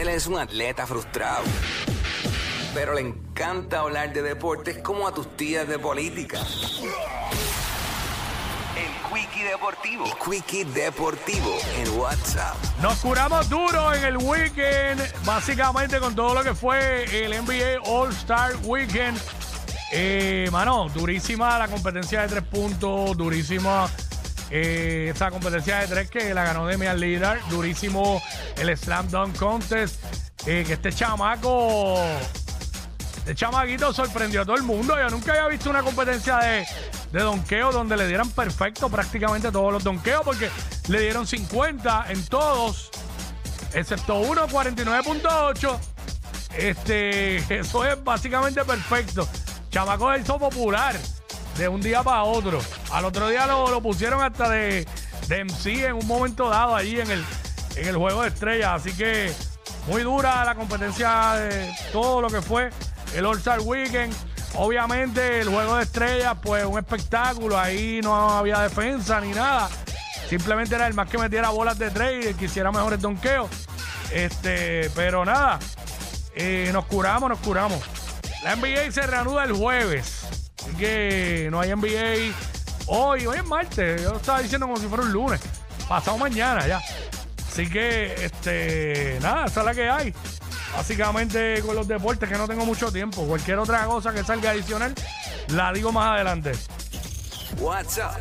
Él es un atleta frustrado, pero le encanta hablar de deportes como a tus tías de política. El Quickie Deportivo. Quickie Deportivo en WhatsApp. Nos curamos duro en el weekend, básicamente con todo lo que fue el NBA All Star Weekend. Eh, mano, durísima la competencia de tres puntos, durísima eh, esa competencia de tres que la ganó Demian Lillard, durísimo el Slam Dunk Contest, eh, que este chamaco, este chamaquito sorprendió a todo el mundo. Yo nunca había visto una competencia de, de donde le dieran perfecto prácticamente todos los donkeos, porque le dieron 50 en todos, excepto uno, 49.8. Este, eso es básicamente perfecto. Chamaco hizo popular de un día para otro. Al otro día lo, lo pusieron hasta de, de MC en un momento dado allí en el, en el juego de estrellas. Así que muy dura la competencia de todo lo que fue el All-Star Weekend. Obviamente el juego de estrellas, pues un espectáculo. Ahí no había defensa ni nada. Simplemente era el más que metiera bolas de tres y el que hiciera mejores donkeos. Este, pero nada, eh, nos curamos, nos curamos. La NBA se reanuda el jueves. Que no hay NBA hoy, hoy es martes. Yo estaba diciendo como si fuera un lunes. Pasado mañana ya. Así que, este, nada, esa es la que hay. Básicamente con los deportes que no tengo mucho tiempo. Cualquier otra cosa que salga adicional, la digo más adelante. WhatsApp